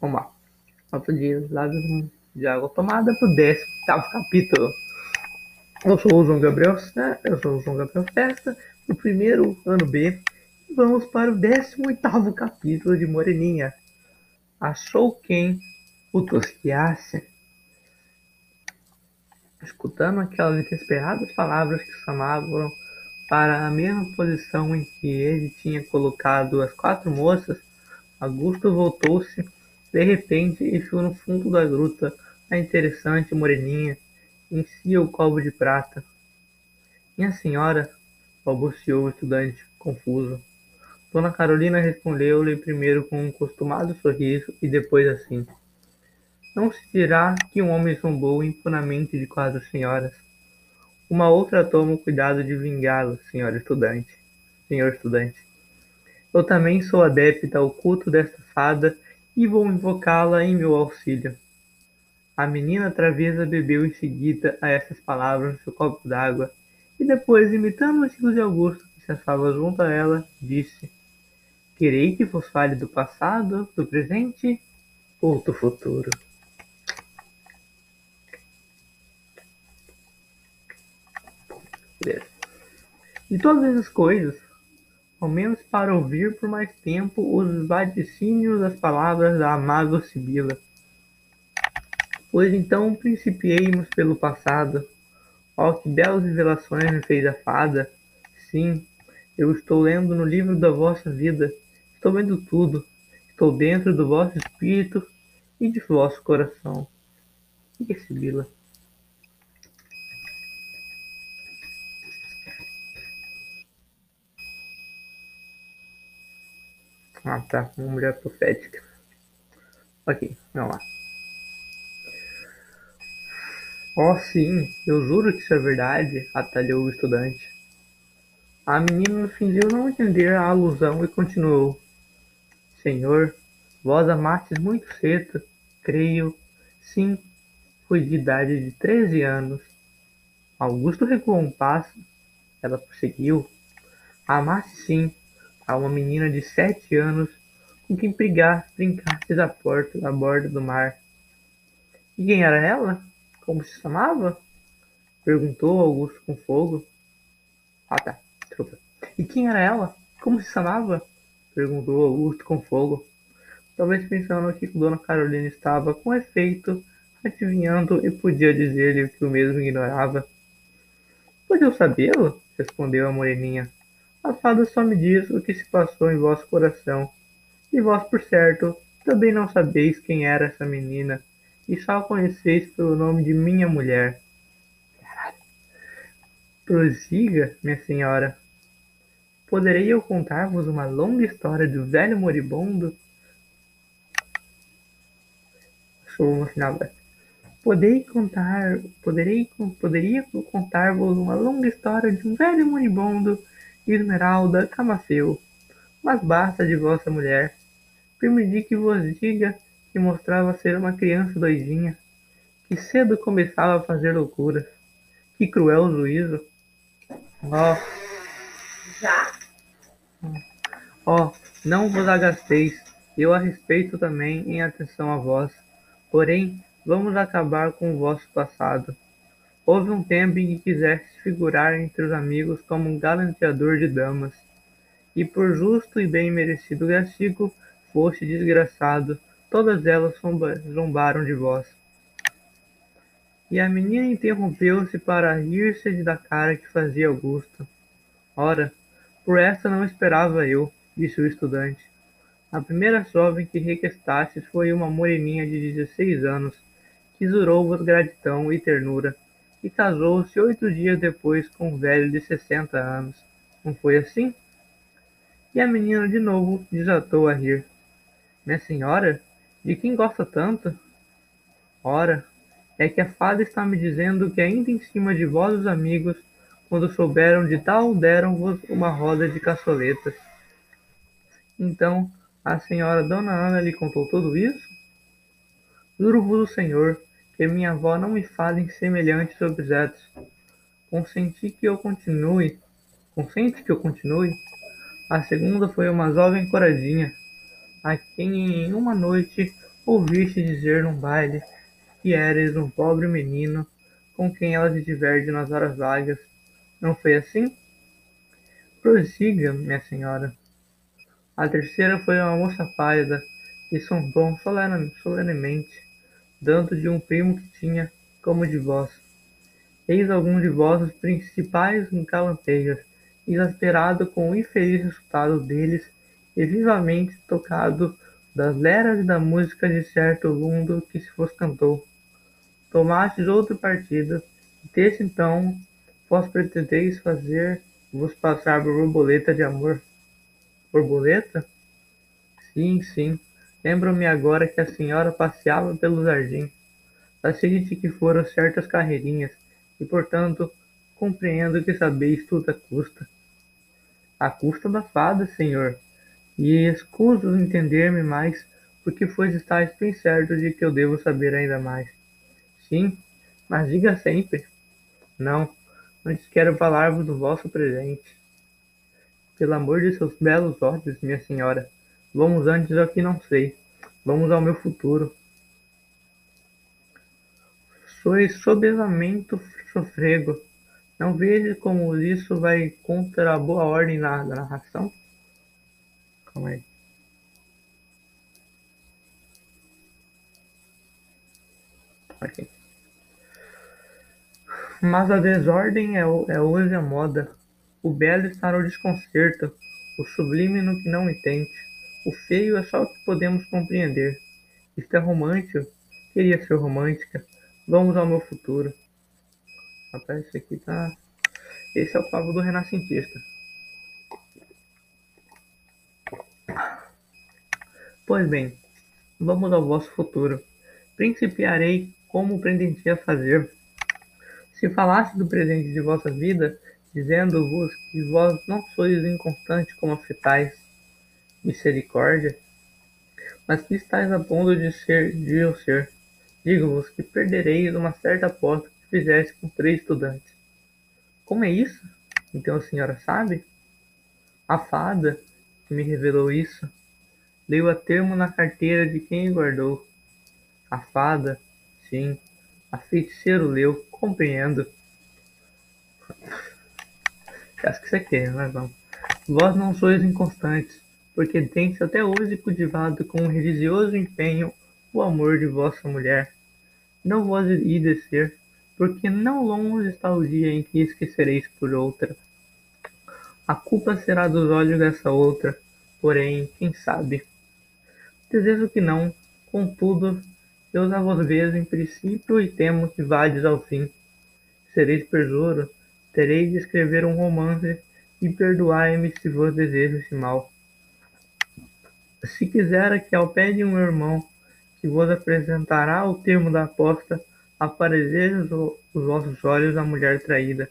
Vamos lá. Outro dia, lá de água tomada pro 18 capítulo. Eu sou o João Gabriel, né? eu sou o João Gabriel Festa, do primeiro ano B. Vamos para o 18 capítulo de Moreninha. Achou quem o tosquiasse? Escutando aquelas desesperadas palavras que chamavam para a mesma posição em que ele tinha colocado as quatro moças, Augusto voltou-se de repente e viu no fundo da gruta a interessante moreninha, em si o copo de prata. Minha senhora, balbuciou o estudante, confuso. Dona Carolina respondeu-lhe primeiro com um costumado sorriso e depois assim. Não se dirá que um homem zombou impunamente de quatro senhoras. Uma outra toma o cuidado de vingá-lo, senhor estudante. Senhor estudante. Eu também sou adepta ao culto desta fada e vou invocá-la em meu auxílio. A menina travessa bebeu em seguida a essas palavras no seu copo d'água e depois, imitando o estilo de Augusto, que se achava junto a ela, disse: Querei que vos fale do passado, do presente ou do futuro. De todas essas coisas, ao menos para ouvir por mais tempo os vaticínios das palavras da amável Sibila. Pois então principiemos pelo passado. Ó, que belas revelações me fez a fada! Sim, eu estou lendo no livro da vossa vida, estou vendo tudo, estou dentro do vosso espírito e de vosso coração. E Sibila? Ah, tá. Uma mulher profética. Ok, vamos lá. Oh, sim, eu juro que isso é verdade, atalhou o estudante. A menina fingiu não entender a alusão e continuou. Senhor, vós amastes muito cedo, creio. Sim, foi de idade de treze anos. Augusto recuou um passo. Ela prosseguiu. Amaste sim, a uma menina de sete anos com quem brincastes à porta, à borda do mar. E quem era ela? Como se chamava? Perguntou Augusto com fogo. Ah tá, desculpa. E quem era ela? Como se chamava? Perguntou Augusto com fogo. Talvez pensando que Dona Carolina estava, com efeito, adivinhando e podia dizer-lhe que o mesmo ignorava. Pode eu sabê-lo? respondeu a moreninha. Fada só me diz o que se passou em vosso coração. E vós, por certo, também não sabeis quem era essa menina, e só a conheceis pelo nome de minha mulher. Prosiga, minha senhora. Poderei eu contar-vos uma longa história do velho moribundo? Sou no final Poderei contar, poderei, poderia contar-vos uma longa história de um velho moribundo Esmeralda Camafeu, mas basta de vossa mulher. Permiti que vos diga que mostrava ser uma criança doidinha, que cedo começava a fazer loucuras. Que cruel juízo! Ó! Oh. Já? Ó, oh, não vos agasteis, eu a respeito também em atenção a vós. Porém, vamos acabar com o vosso passado. Houve um tempo em que quiseste figurar entre os amigos como um galanteador de damas, e por justo e bem merecido castigo foste desgraçado, todas elas zombaram de vós. E a menina interrompeu-se para rir-se da cara que fazia Augusto. Ora, por esta não esperava eu, disse o estudante. A primeira jovem que requestastes foi uma moreninha de dezesseis anos, que jurou-vos gratidão e ternura, e casou-se oito dias depois com um velho de sessenta anos. Não foi assim? E a menina de novo desatou a rir. Minha senhora, de quem gosta tanto? Ora, é que a fada está me dizendo que ainda em cima de vós os amigos, quando souberam de tal, deram-vos uma roda de caçoletas. Então, a senhora Dona Ana lhe contou tudo isso? Juro-vos o Senhor, que minha avó não me fale em semelhantes objetos. Consenti que eu continue. Consente que eu continue? A segunda foi uma jovem coradinha, a quem em uma noite ouviste dizer num baile que eres um pobre menino com quem ela se diverte nas horas vagas. Não foi assim? Prossiga, minha senhora. A terceira foi uma moça pálida e sombom solenemente, dando de um primo que tinha, como de vós. Eis algum de vossos principais calanteias, exasperado com o infeliz resultado deles e vivamente tocado das leras e da música de certo lundo que se vos cantou. Tomastes outro partido, e desse então vós pretendeis fazer-vos passar por borboleta de amor. Borboleta? Sim, sim. Lembro-me agora que a senhora passeava pelo jardim. Facilite que foram certas carreirinhas, e portanto compreendo que sabeis tudo a custa. A custa da fada, senhor, e escuso entender-me mais, porque pois estáis bem certo de que eu devo saber ainda mais. Sim, mas diga sempre. Não, antes quero falar-vos do vosso presente. Pelo amor de seus belos olhos, minha senhora, vamos antes ao que não sei. Vamos ao meu futuro. Sois soberamento sofrego. Não vejo como isso vai contra a boa ordem da narração? Calma aí. Aqui. Mas a desordem é, é hoje a moda. O belo está no desconcerto, o sublime no que não entende. O feio é só o que podemos compreender. Isto é romântico. Queria ser romântica. Vamos ao meu futuro. Rapaz, esse aqui tá. Esse é o pavo do renascentista. Pois bem, vamos ao vosso futuro. Principiarei como pretendia fazer. Se falasse do presente de vossa vida, dizendo-vos que vós não sois inconstante como afetais misericórdia, mas que estáis a ponto de ser de eu ser, digo-vos que perdereis uma certa aposta que fizeste com três estudantes. Como é isso? Então a senhora sabe? A fada que me revelou isso Leu a termo na carteira de quem guardou. A fada, sim, a feiticeiro leu, compreendo. Acho que você quer, mas vamos. Vós não sois inconstantes, porque tendes até hoje cultivado com um religioso empenho o amor de vossa mulher. Não vos ides ser, porque não longe está o dia em que esquecereis por outra. A culpa será dos olhos dessa outra, porém, quem sabe? Desejo que não, contudo, eu já vos vejo em princípio e temo que vades ao fim. Sereis perdouro, tereis de escrever um romance e perdoai-me se vos desejo esse mal. Se quisera que ao pé de um irmão que vos apresentará o termo da aposta, apareceres os vossos olhos a mulher traída.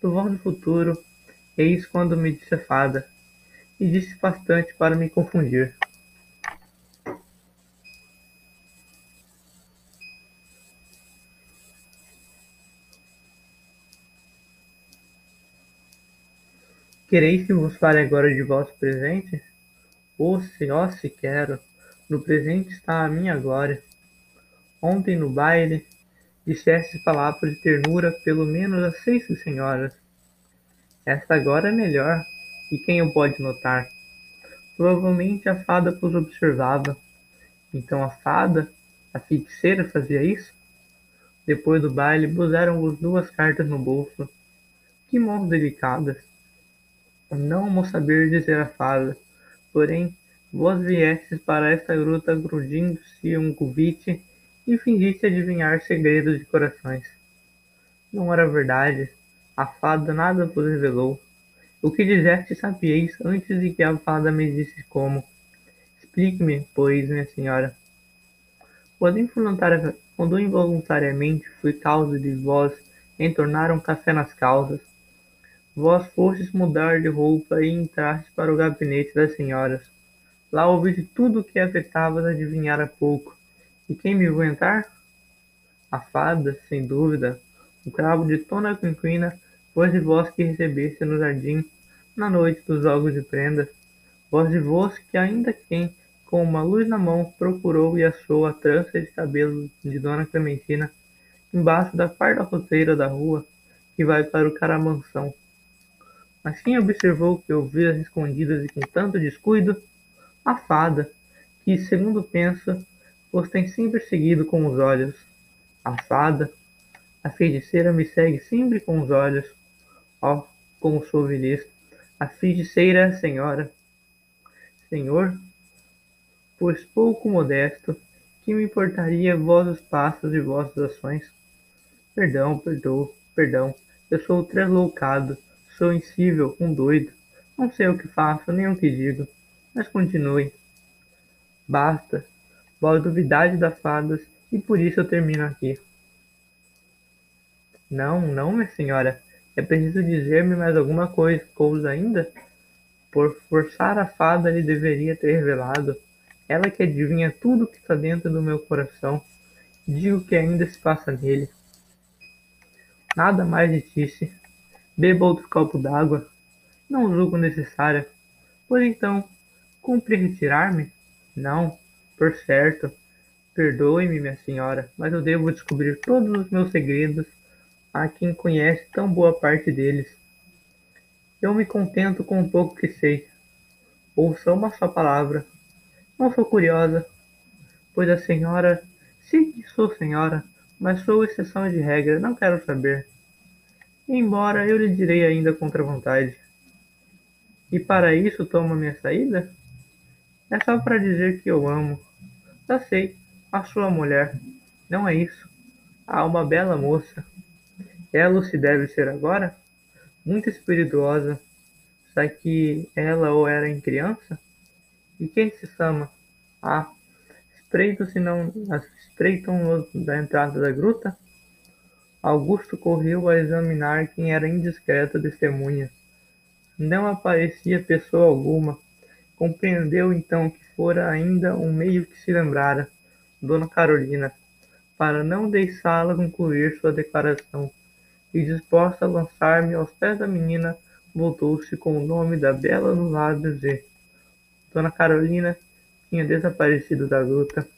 Do vosso futuro, eis quando me disse a fada, e disse bastante para me confundir. Quereis que vos fale agora de vosso presente? Se, ó, se quero, no presente está a minha glória. Ontem no baile disseste palavras de ternura pelo menos a seis senhoras. Esta agora é melhor, e quem o pode notar? Provavelmente a fada vos observava. Então a fada, a feiticeira, fazia isso? Depois do baile, puseram-vos duas cartas no bolso. Que mãos delicadas! Não mo saber dizer a fada, porém vós viestes para esta gruta grudindo-se um convite e fingiste adivinhar segredos de corações. Não era verdade, a fada nada vos revelou. O que disseste sabieis antes de que a fada me disse como. Explique-me, pois, minha senhora. Quando, quando involuntariamente fui causa de vós entornar um café nas calças, Vós fostes mudar de roupa e entrastes para o gabinete das senhoras. Lá ouviste tudo o que afetavas adivinhar há pouco. E quem me viu entrar? A fada, sem dúvida, o cravo de Tona Quinquina, de vós que recebeste no jardim, na noite dos jogos de prendas, voz de vós que ainda quem com uma luz na mão, procurou e achou a trança de cabelo de Dona Clementina embaixo da farda roteira da rua que vai para o Caramansão. Mas quem observou que ouvia as escondidas e com tanto descuido? A fada, que, segundo pensa, os tem sempre seguido com os olhos. A fada, a feiticeira me segue sempre com os olhos. Ó, oh, como sou feliz. A feiticeira é senhora. Senhor, pois pouco modesto, que me importaria vossos passos e vossas ações? Perdão, perdoo, perdão, eu sou tresloucado, sou insível, um doido. Não sei o que faço, nem o que digo, mas continue. Basta, vós duvidade das fadas, e por isso eu termino aqui. Não, não, minha senhora, é preciso dizer-me mais alguma coisa, coisa ainda? Por forçar a fada lhe deveria ter revelado. Ela que adivinha tudo que está dentro do meu coração. Digo que ainda se passa nele. Nada mais lhe disse. Beba outro copo d'água. Não julgo necessária. Pois então, cumpre retirar-me? Não, por certo. Perdoe-me, minha senhora, mas eu devo descobrir todos os meus segredos a quem conhece tão boa parte deles. Eu me contento com um pouco que sei. Ouça uma só palavra. Não sou curiosa, pois a senhora, sim sou senhora, mas sou exceção de regra, não quero saber. Embora eu lhe direi ainda contra vontade. E para isso toma minha saída? É só para dizer que eu amo. Já sei, a sua mulher. Não é isso. Há uma bela moça. Ela se deve ser agora? Muito espirituosa. Será que ela ou era em criança? E quem se chama? Ah, espreitam-se não espreitam da entrada da gruta? Augusto correu a examinar quem era indiscreta testemunha. Não aparecia pessoa alguma. Compreendeu então que fora ainda um meio que se lembrara, Dona Carolina, para não deixá-la concluir sua declaração e disposta a lançar-me aos pés da menina, voltou-se com o nome da bela nos lábios e Dona Carolina tinha desaparecido da gruta.